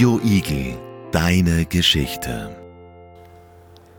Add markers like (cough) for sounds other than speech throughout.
Radio Igel, deine Geschichte.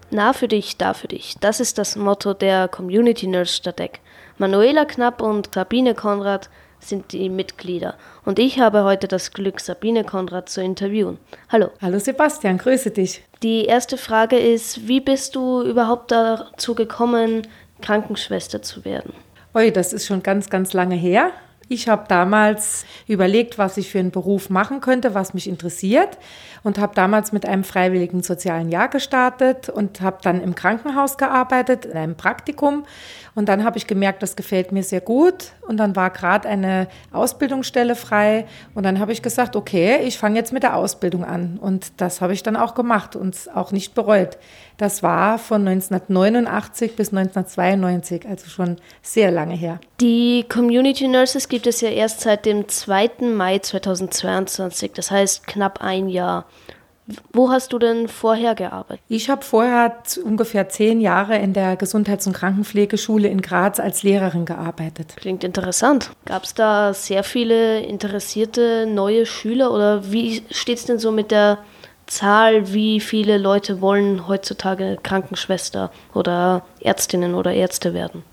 Na für dich, da für dich. Das ist das Motto der Community Nurse Stadeck. Manuela Knapp und Sabine Konrad sind die Mitglieder. Und ich habe heute das Glück, Sabine Konrad zu interviewen. Hallo. Hallo Sebastian, grüße dich. Die erste Frage ist, wie bist du überhaupt dazu gekommen, Krankenschwester zu werden? Oi, das ist schon ganz, ganz lange her. Ich habe damals überlegt, was ich für einen Beruf machen könnte, was mich interessiert und habe damals mit einem freiwilligen sozialen Jahr gestartet und habe dann im Krankenhaus gearbeitet, in einem Praktikum. Und dann habe ich gemerkt, das gefällt mir sehr gut. Und dann war gerade eine Ausbildungsstelle frei. Und dann habe ich gesagt, okay, ich fange jetzt mit der Ausbildung an. Und das habe ich dann auch gemacht und auch nicht bereut. Das war von 1989 bis 1992, also schon sehr lange her. Die Community Nurses gibt es ja erst seit dem 2. Mai 2022, das heißt knapp ein Jahr. Wo hast du denn vorher gearbeitet? Ich habe vorher ungefähr zehn Jahre in der Gesundheits- und Krankenpflegeschule in Graz als Lehrerin gearbeitet. Klingt interessant. Gab es da sehr viele interessierte neue Schüler oder wie steht es denn so mit der Zahl, wie viele Leute wollen heutzutage Krankenschwester oder Ärztinnen oder Ärzte werden?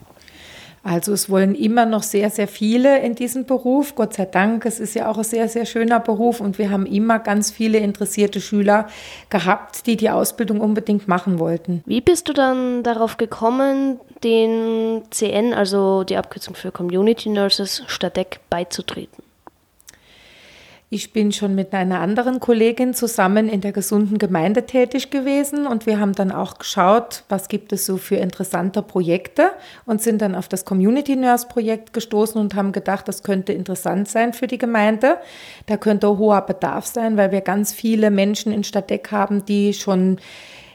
Also es wollen immer noch sehr, sehr viele in diesem Beruf. Gott sei Dank, es ist ja auch ein sehr, sehr schöner Beruf und wir haben immer ganz viele interessierte Schüler gehabt, die die Ausbildung unbedingt machen wollten. Wie bist du dann darauf gekommen, den CN, also die Abkürzung für Community Nurses, Stadeck beizutreten? Ich bin schon mit einer anderen Kollegin zusammen in der gesunden Gemeinde tätig gewesen und wir haben dann auch geschaut, was gibt es so für interessante Projekte und sind dann auf das Community Nurse Projekt gestoßen und haben gedacht, das könnte interessant sein für die Gemeinde. Da könnte hoher Bedarf sein, weil wir ganz viele Menschen in Stadtdeck haben, die schon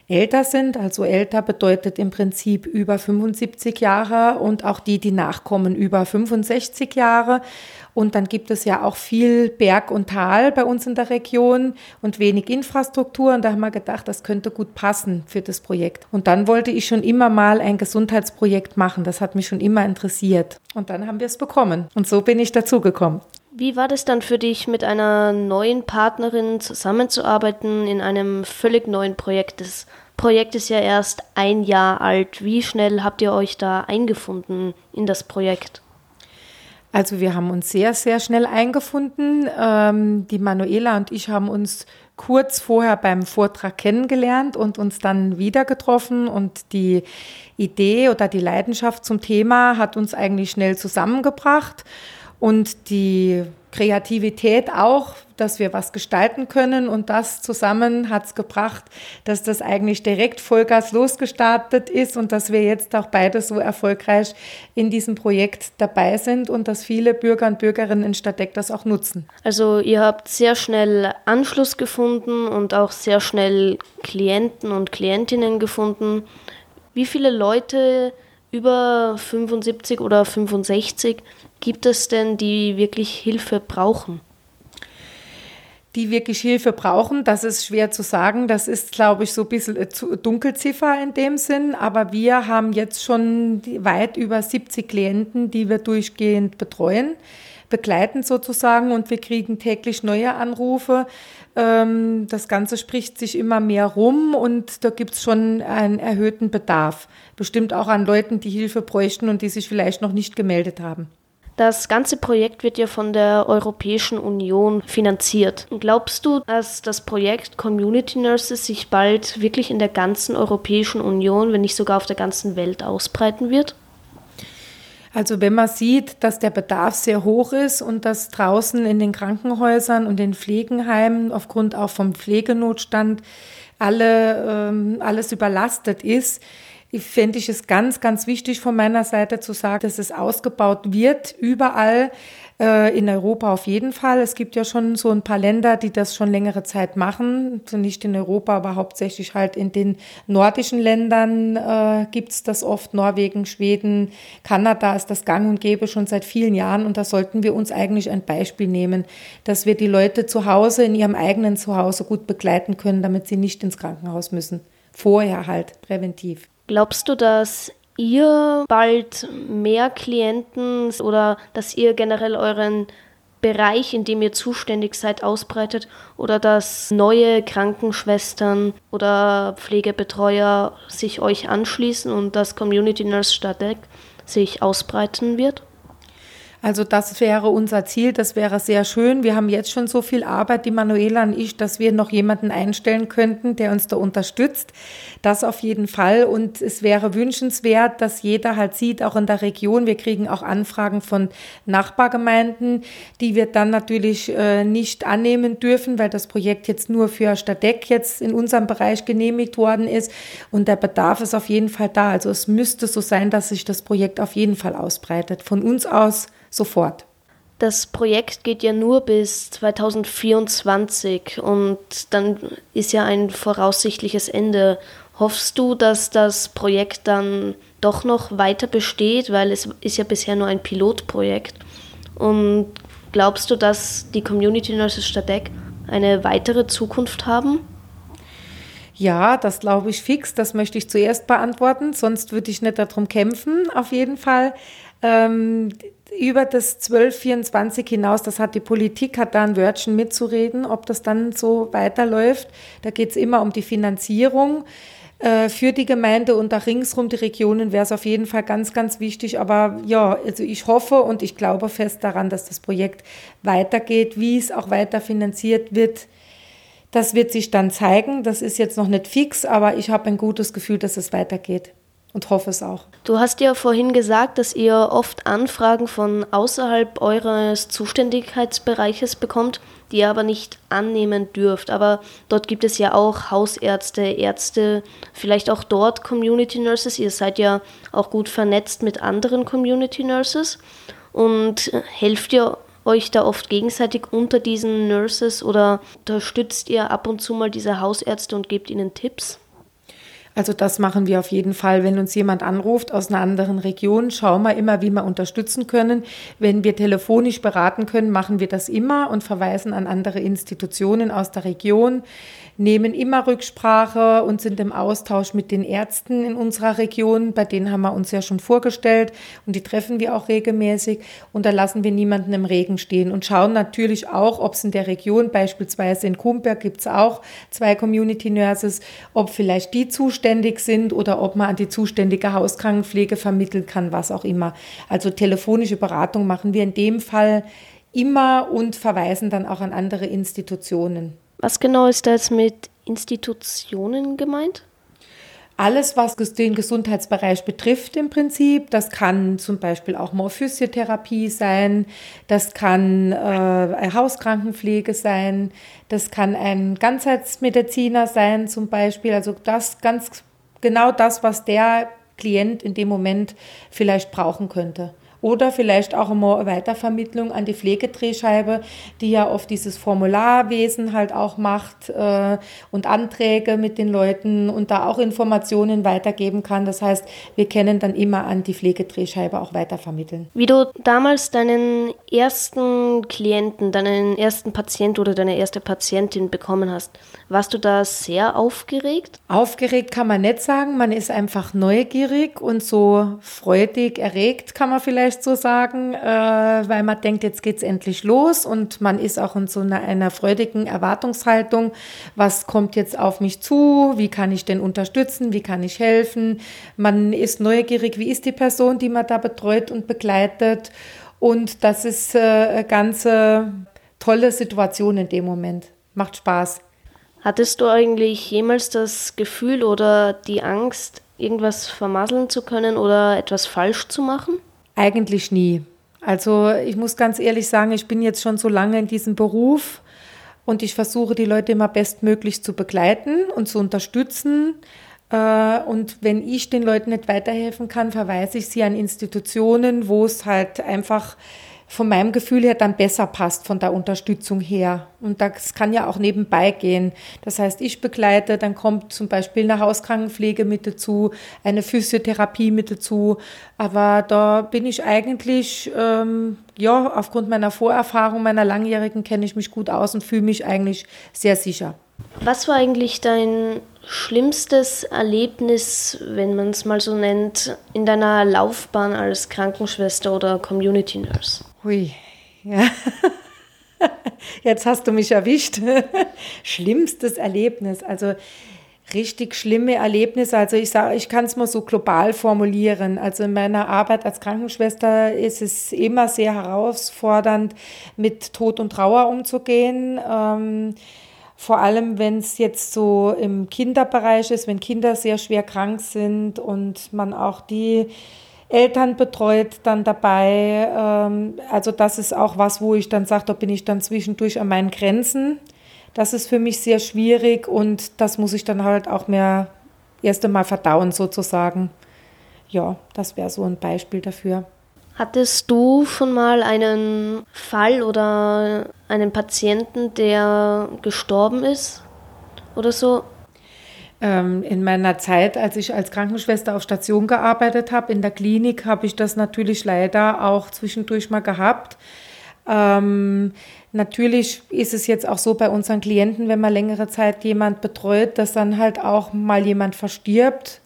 älter sind. Also älter bedeutet im Prinzip über 75 Jahre und auch die, die nachkommen, über 65 Jahre. Und dann gibt es ja auch viel Berg und Tal bei uns in der Region und wenig Infrastruktur. Und da haben wir gedacht, das könnte gut passen für das Projekt. Und dann wollte ich schon immer mal ein Gesundheitsprojekt machen. Das hat mich schon immer interessiert. Und dann haben wir es bekommen. Und so bin ich dazugekommen. Wie war das dann für dich, mit einer neuen Partnerin zusammenzuarbeiten in einem völlig neuen Projekt? Das Projekt ist ja erst ein Jahr alt. Wie schnell habt ihr euch da eingefunden in das Projekt? Also wir haben uns sehr, sehr schnell eingefunden. Ähm, die Manuela und ich haben uns kurz vorher beim Vortrag kennengelernt und uns dann wieder getroffen und die Idee oder die Leidenschaft zum Thema hat uns eigentlich schnell zusammengebracht und die Kreativität auch, dass wir was gestalten können und das zusammen hat es gebracht, dass das eigentlich direkt Vollgas losgestartet ist und dass wir jetzt auch beide so erfolgreich in diesem Projekt dabei sind und dass viele Bürger und Bürgerinnen in Stadtdeck das auch nutzen. Also ihr habt sehr schnell Anschluss gefunden und auch sehr schnell Klienten und Klientinnen gefunden. Wie viele Leute über 75 oder 65 gibt es denn, die wirklich Hilfe brauchen? Die wirklich Hilfe brauchen, das ist schwer zu sagen. Das ist, glaube ich, so ein bisschen Dunkelziffer in dem Sinn. Aber wir haben jetzt schon weit über 70 Klienten, die wir durchgehend betreuen begleiten sozusagen und wir kriegen täglich neue Anrufe. Ähm, das Ganze spricht sich immer mehr rum und da gibt es schon einen erhöhten Bedarf. Bestimmt auch an Leuten, die Hilfe bräuchten und die sich vielleicht noch nicht gemeldet haben. Das ganze Projekt wird ja von der Europäischen Union finanziert. Glaubst du, dass das Projekt Community Nurses sich bald wirklich in der ganzen Europäischen Union, wenn nicht sogar auf der ganzen Welt ausbreiten wird? Also wenn man sieht, dass der Bedarf sehr hoch ist und dass draußen in den Krankenhäusern und den Pflegenheimen aufgrund auch vom Pflegenotstand alle, ähm, alles überlastet ist, ich fände ich es ganz, ganz wichtig von meiner Seite zu sagen, dass es ausgebaut wird, überall äh, in Europa auf jeden Fall. Es gibt ja schon so ein paar Länder, die das schon längere Zeit machen. Also nicht in Europa, aber hauptsächlich halt in den nordischen Ländern äh, gibt es das oft. Norwegen, Schweden, Kanada ist das gang und gäbe schon seit vielen Jahren. Und da sollten wir uns eigentlich ein Beispiel nehmen, dass wir die Leute zu Hause, in ihrem eigenen Zuhause gut begleiten können, damit sie nicht ins Krankenhaus müssen. Vorher halt, präventiv. Glaubst du, dass ihr bald mehr Klienten oder dass ihr generell euren Bereich, in dem ihr zuständig seid, ausbreitet oder dass neue Krankenschwestern oder Pflegebetreuer sich euch anschließen und das Community Nurse Stadek sich ausbreiten wird? Also das wäre unser Ziel, das wäre sehr schön. Wir haben jetzt schon so viel Arbeit, die Manuela und ich, dass wir noch jemanden einstellen könnten, der uns da unterstützt. Das auf jeden Fall. Und es wäre wünschenswert, dass jeder halt sieht, auch in der Region, wir kriegen auch Anfragen von Nachbargemeinden, die wir dann natürlich äh, nicht annehmen dürfen, weil das Projekt jetzt nur für Stadeck jetzt in unserem Bereich genehmigt worden ist. Und der Bedarf ist auf jeden Fall da. Also es müsste so sein, dass sich das Projekt auf jeden Fall ausbreitet. Von uns aus sofort. Das Projekt geht ja nur bis 2024 und dann ist ja ein voraussichtliches Ende. Hoffst du, dass das Projekt dann doch noch weiter besteht, weil es ist ja bisher nur ein Pilotprojekt? Und glaubst du, dass die Community Nurses Stadeck eine weitere Zukunft haben? Ja, das glaube ich fix. Das möchte ich zuerst beantworten, sonst würde ich nicht darum kämpfen, auf jeden Fall. Ähm, über das 1224 hinaus, das hat die Politik, hat da ein Wörtchen mitzureden, ob das dann so weiterläuft. Da geht es immer um die Finanzierung äh, für die Gemeinde und da ringsrum die Regionen wäre es auf jeden Fall ganz, ganz wichtig. Aber ja, also ich hoffe und ich glaube fest daran, dass das Projekt weitergeht, wie es auch weiter finanziert wird. Das wird sich dann zeigen. Das ist jetzt noch nicht fix, aber ich habe ein gutes Gefühl, dass es weitergeht und hoffe es auch. Du hast ja vorhin gesagt, dass ihr oft Anfragen von außerhalb eures Zuständigkeitsbereiches bekommt, die ihr aber nicht annehmen dürft. Aber dort gibt es ja auch Hausärzte, Ärzte, vielleicht auch dort Community Nurses. Ihr seid ja auch gut vernetzt mit anderen Community Nurses. Und helft ihr euch da oft gegenseitig unter diesen Nurses oder unterstützt ihr ab und zu mal diese Hausärzte und gebt ihnen Tipps? Also das machen wir auf jeden Fall. Wenn uns jemand anruft aus einer anderen Region, schauen wir immer, wie wir unterstützen können. Wenn wir telefonisch beraten können, machen wir das immer und verweisen an andere Institutionen aus der Region nehmen immer Rücksprache und sind im Austausch mit den Ärzten in unserer Region. Bei denen haben wir uns ja schon vorgestellt und die treffen wir auch regelmäßig. Und da lassen wir niemanden im Regen stehen und schauen natürlich auch, ob es in der Region, beispielsweise in Kumberg, gibt es auch zwei Community Nurses, ob vielleicht die zuständig sind oder ob man an die zuständige Hauskrankenpflege vermitteln kann, was auch immer. Also telefonische Beratung machen wir in dem Fall immer und verweisen dann auch an andere Institutionen. Was genau ist das mit Institutionen gemeint? Alles, was den Gesundheitsbereich betrifft im Prinzip, das kann zum Beispiel auch mal Physiotherapie sein, das kann äh, Hauskrankenpflege sein, das kann ein Ganzheitsmediziner sein zum Beispiel. Also das ganz genau das, was der Klient in dem Moment vielleicht brauchen könnte. Oder vielleicht auch immer Weitervermittlung an die Pflegedrehscheibe, die ja oft dieses Formularwesen halt auch macht äh, und Anträge mit den Leuten und da auch Informationen weitergeben kann. Das heißt, wir können dann immer an die Pflegedrehscheibe auch weitervermitteln. Wie du damals deinen ersten Klienten, deinen ersten Patient oder deine erste Patientin bekommen hast, warst du da sehr aufgeregt? Aufgeregt kann man nicht sagen, man ist einfach neugierig und so freudig erregt, kann man vielleicht vielleicht so sagen, äh, weil man denkt, jetzt geht es endlich los und man ist auch in so einer, einer freudigen Erwartungshaltung. Was kommt jetzt auf mich zu? Wie kann ich denn unterstützen? Wie kann ich helfen? Man ist neugierig, wie ist die Person, die man da betreut und begleitet? Und das ist äh, eine ganz tolle Situation in dem Moment. Macht Spaß. Hattest du eigentlich jemals das Gefühl oder die Angst, irgendwas vermasseln zu können oder etwas falsch zu machen? Eigentlich nie. Also ich muss ganz ehrlich sagen, ich bin jetzt schon so lange in diesem Beruf und ich versuche die Leute immer bestmöglich zu begleiten und zu unterstützen. Äh, und wenn ich den Leuten nicht weiterhelfen kann, verweise ich sie an Institutionen, wo es halt einfach von meinem Gefühl her dann besser passt, von der Unterstützung her. Und das kann ja auch nebenbei gehen. Das heißt, ich begleite, dann kommt zum Beispiel eine Hauskrankenpflege mit dazu, eine Physiotherapie mit dazu. Aber da bin ich eigentlich, ähm, ja, aufgrund meiner Vorerfahrung, meiner langjährigen, kenne ich mich gut aus und fühle mich eigentlich sehr sicher. Was war eigentlich dein schlimmstes Erlebnis, wenn man es mal so nennt, in deiner Laufbahn als Krankenschwester oder Community Nurse? Hui, ja. (laughs) Jetzt hast du mich erwischt. (laughs) Schlimmstes Erlebnis. Also richtig schlimme Erlebnisse. Also ich sage, ich kann es mal so global formulieren. Also in meiner Arbeit als Krankenschwester ist es immer sehr herausfordernd, mit Tod und Trauer umzugehen. Ähm, vor allem, wenn es jetzt so im Kinderbereich ist, wenn Kinder sehr schwer krank sind und man auch die Eltern betreut dann dabei. Ähm, also das ist auch was, wo ich dann sage, da bin ich dann zwischendurch an meinen Grenzen. Das ist für mich sehr schwierig und das muss ich dann halt auch mehr erst einmal verdauen sozusagen. Ja, das wäre so ein Beispiel dafür. Hattest du schon mal einen Fall oder einen Patienten, der gestorben ist oder so? Ähm, in meiner Zeit, als ich als Krankenschwester auf Station gearbeitet habe, in der Klinik, habe ich das natürlich leider auch zwischendurch mal gehabt. Ähm, natürlich ist es jetzt auch so bei unseren Klienten, wenn man längere Zeit jemand betreut, dass dann halt auch mal jemand verstirbt.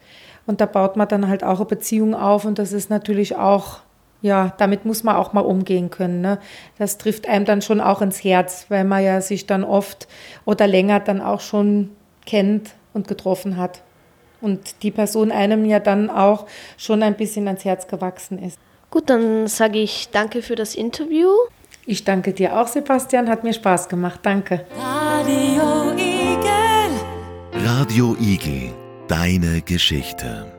Und da baut man dann halt auch eine Beziehung auf und das ist natürlich auch, ja, damit muss man auch mal umgehen können. Ne? Das trifft einem dann schon auch ins Herz, weil man ja sich dann oft oder länger dann auch schon kennt und getroffen hat. Und die Person einem ja dann auch schon ein bisschen ans Herz gewachsen ist. Gut, dann sage ich danke für das Interview. Ich danke dir auch, Sebastian. Hat mir Spaß gemacht. Danke. Radio Igel. Radio Igel. Deine Geschichte.